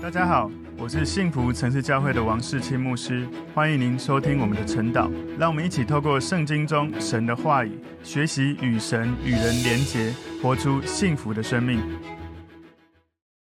大家好，我是幸福城市教会的王世清牧师，欢迎您收听我们的晨祷。让我们一起透过圣经中神的话语，学习与神与人连结，活出幸福的生命。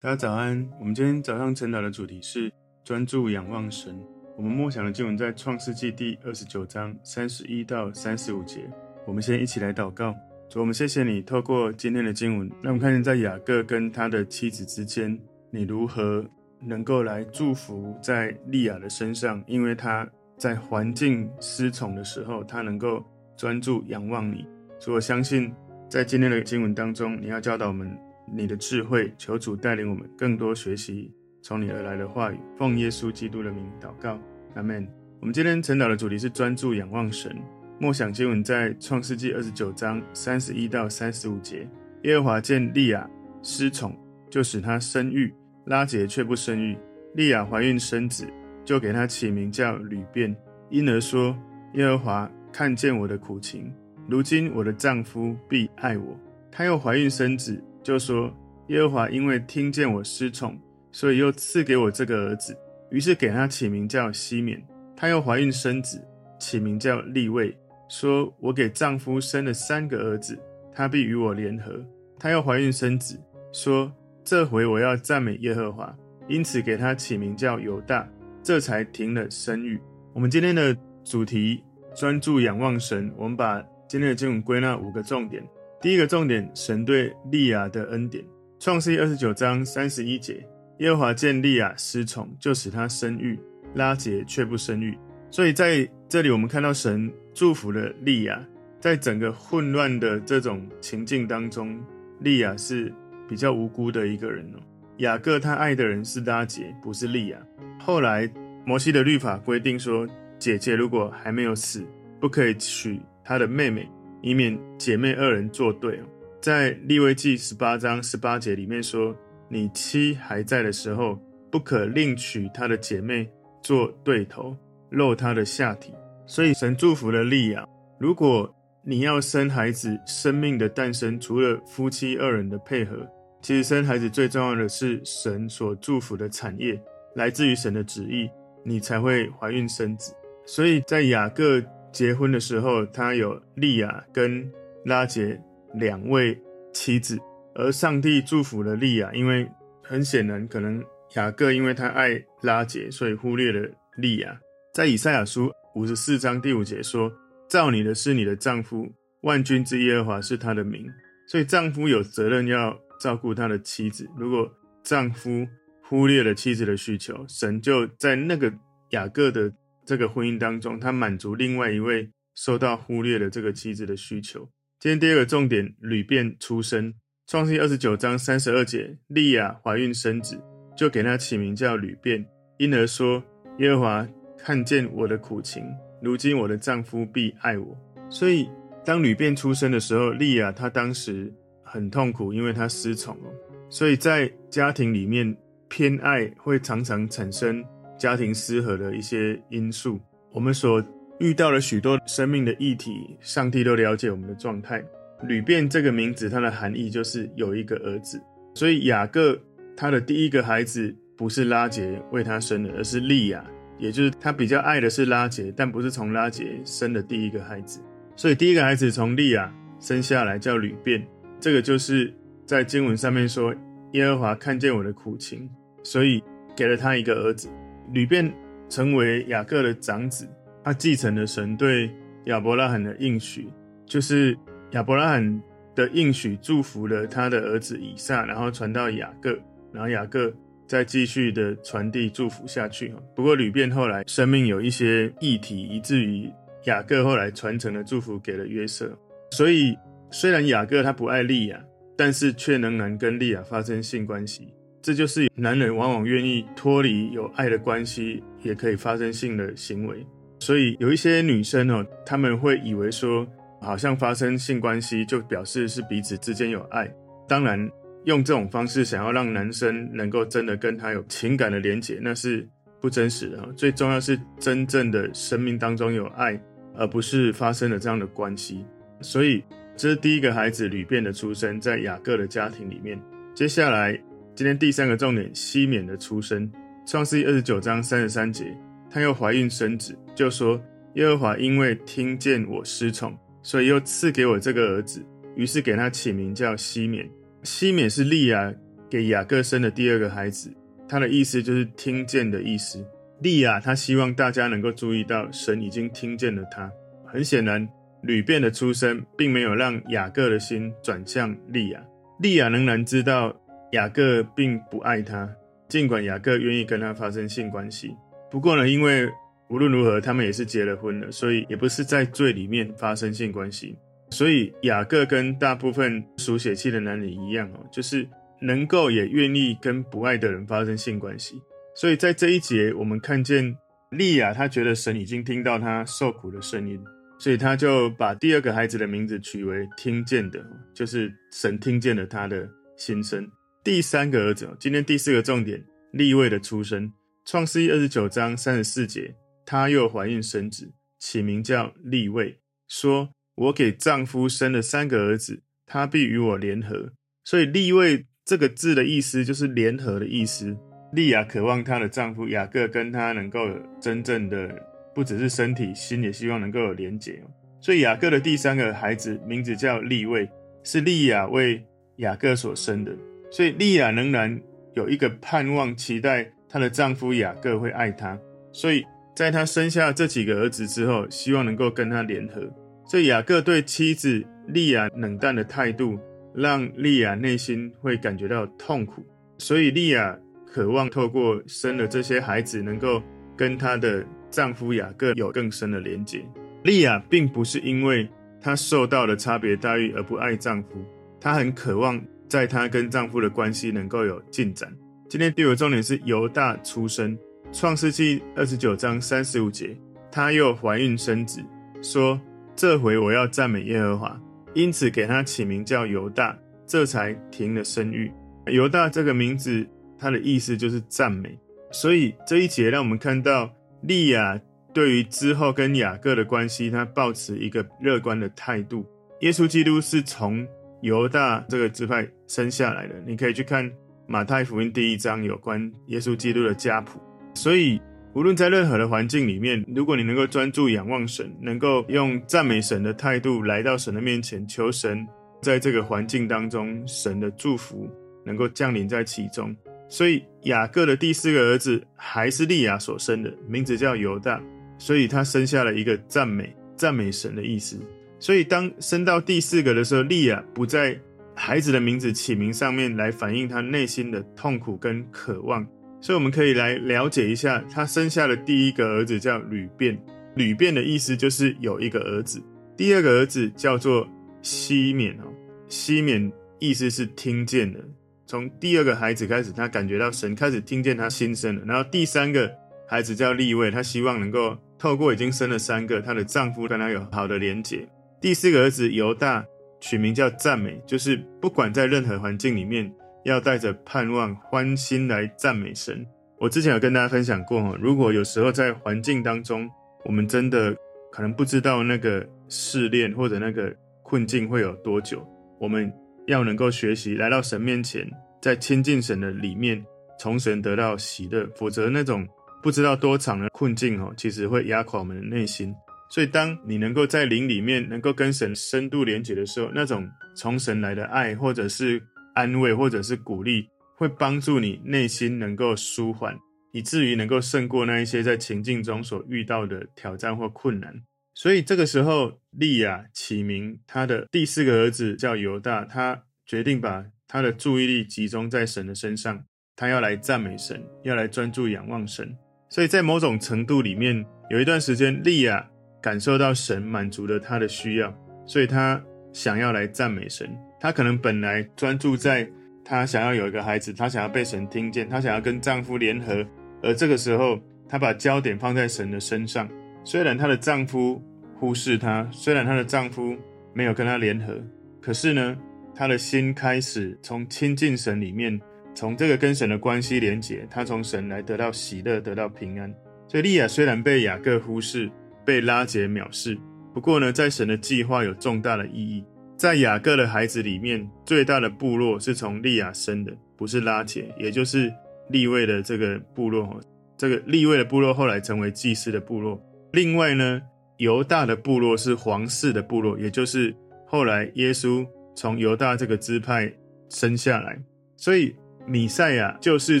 大家早安，我们今天早上晨祷的主题是专注仰望神。我们默想的经文在创世纪第二十九章三十一到三十五节。我们先一起来祷告。主，我们谢谢你透过今天的经文，让我们看见在雅各跟他的妻子之间，你如何。能够来祝福在利亚的身上，因为他在环境失宠的时候，他能够专注仰望你。所以我相信，在今天的经文当中，你要教导我们你的智慧，求主带领我们更多学习从你而来的话语。奉耶稣基督的名祷告，阿门。我们今天晨祷的主题是专注仰望神。默想经文在创世纪二十九章三十一到三十五节。耶和华见利亚失宠，就使她生育。拉结却不生育，利亚怀孕生子，就给他起名叫吕便，因而说：耶和华看见我的苦情，如今我的丈夫必爱我。她又怀孕生子，就说：耶和华因为听见我失宠，所以又赐给我这个儿子。于是给他起名叫西缅。她又怀孕生子，起名叫利未，说：我给丈夫生了三个儿子，他必与我联合。她又怀孕生子，说。这回我要赞美耶和华，因此给他起名叫犹大，这才停了生育。我们今天的主题专注仰望神，我们把今天的经文归纳五个重点。第一个重点，神对利亚的恩典。创世二十九章三十一节，耶和华见利亚失宠，就使她生育，拉结却不生育。所以在这里，我们看到神祝福了利亚，在整个混乱的这种情境当中，利亚是。比较无辜的一个人哦，雅各他爱的人是拉结，不是利亚。后来摩西的律法规定说，姐姐如果还没有死，不可以娶她的妹妹，以免姐妹二人作对哦。在利未记十八章十八节里面说，你妻还在的时候，不可另娶她的姐妹做对头，露她的下体。所以神祝福了利亚。如果你要生孩子，生命的诞生除了夫妻二人的配合。其实生孩子最重要的是神所祝福的产业，来自于神的旨意，你才会怀孕生子。所以在雅各结婚的时候，他有利亚跟拉结两位妻子，而上帝祝福了利亚，因为很显然可能雅各因为他爱拉结，所以忽略了利亚。在以赛亚书五十四章第五节说：“造你的是你的丈夫，万军之耶和华是他的名。”所以丈夫有责任要。照顾他的妻子，如果丈夫忽略了妻子的需求，神就在那个雅各的这个婚姻当中，他满足另外一位受到忽略的这个妻子的需求。今天第二个重点，吕变出生，创世二十九章三十二节，利亚怀孕生子，就给他起名叫吕变，因而说耶和华看见我的苦情，如今我的丈夫必爱我。所以当吕变出生的时候，利亚她当时。很痛苦，因为他失宠了，所以在家庭里面偏爱会常常产生家庭失和的一些因素。我们所遇到了许多生命的议题，上帝都了解我们的状态。吕便这个名字，它的含义就是有一个儿子，所以雅各他的第一个孩子不是拉杰为他生的，而是利亚，也就是他比较爱的是拉杰，但不是从拉杰生的第一个孩子。所以第一个孩子从利亚生下来叫吕便。这个就是在经文上面说，耶和华看见我的苦情，所以给了他一个儿子。吕便成为雅各的长子，他继承了神对亚伯拉罕的应许，就是亚伯拉罕的应许祝福了他的儿子以撒，然后传到雅各，然后雅各再继续的传递祝福下去。不过吕便后来生命有一些议题，以至于雅各后来传承了祝福给了约瑟，所以。虽然雅各他不爱利亚，但是却仍然跟利亚发生性关系。这就是男人往往愿意脱离有爱的关系，也可以发生性的行为。所以有一些女生哦，她们会以为说，好像发生性关系就表示是彼此之间有爱。当然，用这种方式想要让男生能够真的跟他有情感的连结，那是不真实的。最重要是真正的生命当中有爱，而不是发生了这样的关系。所以。这是第一个孩子吕便的出生，在雅各的家庭里面。接下来今天第三个重点，西缅的出生。创世记二十九章三十三节，她又怀孕生子，就说：耶和华因为听见我失宠，所以又赐给我这个儿子。于是给他起名叫西缅。西缅是利亚给雅各生的第二个孩子，他的意思就是听见的意思。利亚他希望大家能够注意到，神已经听见了他。很显然，吕便的出生并没有让雅各的心转向利亚。利亚仍然知道雅各并不爱他，尽管雅各愿意跟他发生性关系。不过呢，因为无论如何他们也是结了婚了，所以也不是在罪里面发生性关系。所以雅各跟大部分属血气的男人一样哦，就是能够也愿意跟不爱的人发生性关系。所以在这一节，我们看见利亚，她觉得神已经听到她受苦的声音，所以她就把第二个孩子的名字取为听见的，就是神听见了她的心声。第三个儿子，今天第四个重点，利未的出生。创世记二十九章三十四节，她又怀孕生子，起名叫利未，说。我给丈夫生了三个儿子，他必与我联合。所以利未这个字的意思就是联合的意思。利亚渴望她的丈夫雅各跟她能够真正的，不只是身体，心也希望能够有连结。所以雅各的第三个孩子名字叫利未，是利亚为雅各所生的。所以利亚仍然有一个盼望，期待她的丈夫雅各会爱她。所以在她生下这几个儿子之后，希望能够跟他联合。所以雅各对妻子利亚冷淡的态度，让利亚内心会感觉到痛苦。所以利亚渴望透过生了这些孩子，能够跟她的丈夫雅各有更深的连结。利亚并不是因为她受到了差别待遇而不爱丈夫，她很渴望在她跟丈夫的关系能够有进展。今天第五重点是犹大出生，创世记二十九章三十五节，她又怀孕生子，说。这回我要赞美耶和华，因此给她起名叫犹大，这才停了生育。犹大这个名字，它的意思就是赞美。所以这一节让我们看到利亚对于之后跟雅各的关系，他抱持一个乐观的态度。耶稣基督是从犹大这个支派生下来的，你可以去看马太福音第一章有关耶稣基督的家谱。所以。无论在任何的环境里面，如果你能够专注仰望神，能够用赞美神的态度来到神的面前，求神在这个环境当中，神的祝福能够降临在其中。所以雅各的第四个儿子还是利亚所生的，名字叫犹大，所以他生下了一个赞美、赞美神的意思。所以当生到第四个的时候，利亚不在孩子的名字起名上面来反映他内心的痛苦跟渴望。所以我们可以来了解一下，他生下的第一个儿子叫吕便，吕便的意思就是有一个儿子。第二个儿子叫做西缅哦，西缅意思是听见的。从第二个孩子开始，他感觉到神开始听见他心声了。然后第三个孩子叫利未，他希望能够透过已经生了三个，她的丈夫跟她有好的连结。第四个儿子犹大取名叫赞美，就是不管在任何环境里面。要带着盼望、欢心来赞美神。我之前有跟大家分享过，如果有时候在环境当中，我们真的可能不知道那个试炼或者那个困境会有多久，我们要能够学习来到神面前，在亲近神的里面，从神得到喜乐。否则，那种不知道多长的困境哦，其实会压垮我们的内心。所以，当你能够在灵里面能够跟神深度连接的时候，那种从神来的爱，或者是安慰或者是鼓励，会帮助你内心能够舒缓，以至于能够胜过那一些在情境中所遇到的挑战或困难。所以这个时候，利亚起名他的第四个儿子叫犹大，他决定把他的注意力集中在神的身上，他要来赞美神，要来专注仰望神。所以在某种程度里面，有一段时间，利亚感受到神满足了他的需要，所以他想要来赞美神。她可能本来专注在她想要有一个孩子，她想要被神听见，她想要跟丈夫联合，而这个时候她把焦点放在神的身上。虽然她的丈夫忽视她，虽然她的丈夫没有跟她联合，可是呢，她的心开始从亲近神里面，从这个跟神的关系连结，她从神来得到喜乐，得到平安。所以利亚虽然被雅各忽视，被拉结藐视，不过呢，在神的计划有重大的意义。在雅各的孩子里面，最大的部落是从利亚生的，不是拉结，也就是利未的这个部落。这个利未的部落后来成为祭司的部落。另外呢，犹大的部落是皇室的部落，也就是后来耶稣从犹大这个支派生下来。所以米赛亚救世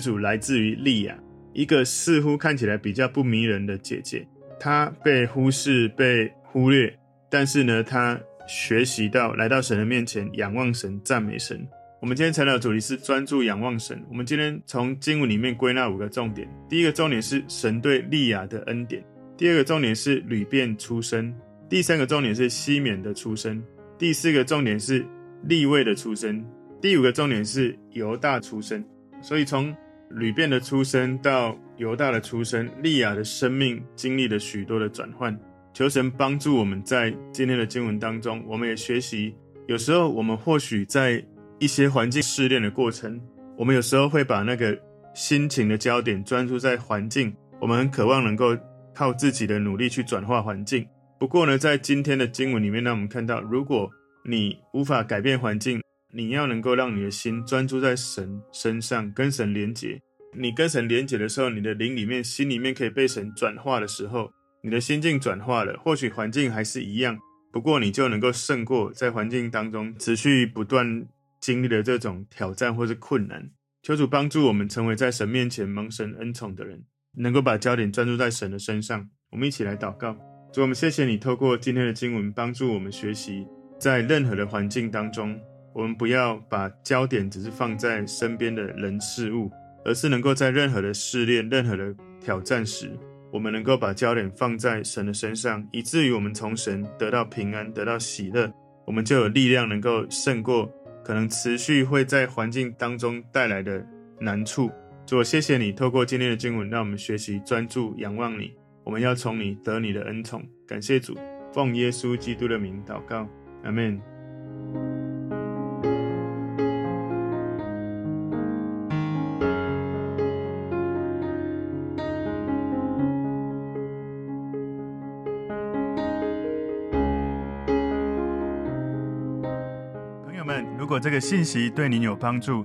主来自于利亚，一个似乎看起来比较不迷人的姐姐。她被忽视、被忽略，但是呢，她学习到来到神的面前，仰望神、赞美神。我们今天晨祷主题是专注仰望神。我们今天从经文里面归纳五个重点。第一个重点是神对利亚的恩典；第二个重点是流便出生；第三个重点是西缅的出生；第四个重点是利未的出生；第五个重点是犹大出生。所以从流便的出生到犹大的出生，利亚的生命经历了许多的转换。求神帮助我们在今天的经文当中，我们也学习。有时候我们或许在一些环境试炼的过程，我们有时候会把那个心情的焦点专注在环境，我们很渴望能够靠自己的努力去转化环境。不过呢，在今天的经文里面，呢我们看到，如果你无法改变环境，你要能够让你的心专注在神身上，跟神连结。你跟神连结的时候，你的灵里面、心里面可以被神转化的时候，你的心境转化了，或许环境还是一样，不过你就能够胜过在环境当中持续不断。经历的这种挑战或是困难，求主帮助我们成为在神面前蒙神恩宠的人，能够把焦点专注在神的身上。我们一起来祷告，主，我们谢谢你透过今天的经文帮助我们学习，在任何的环境当中，我们不要把焦点只是放在身边的人事物，而是能够在任何的试炼、任何的挑战时，我们能够把焦点放在神的身上，以至于我们从神得到平安、得到喜乐，我们就有力量能够胜过。可能持续会在环境当中带来的难处，主，谢谢你透过今天的经文，让我们学习专注仰望你。我们要从你得你的恩宠，感谢主，奉耶稣基督的名祷告，阿门。如果这个信息对您有帮助，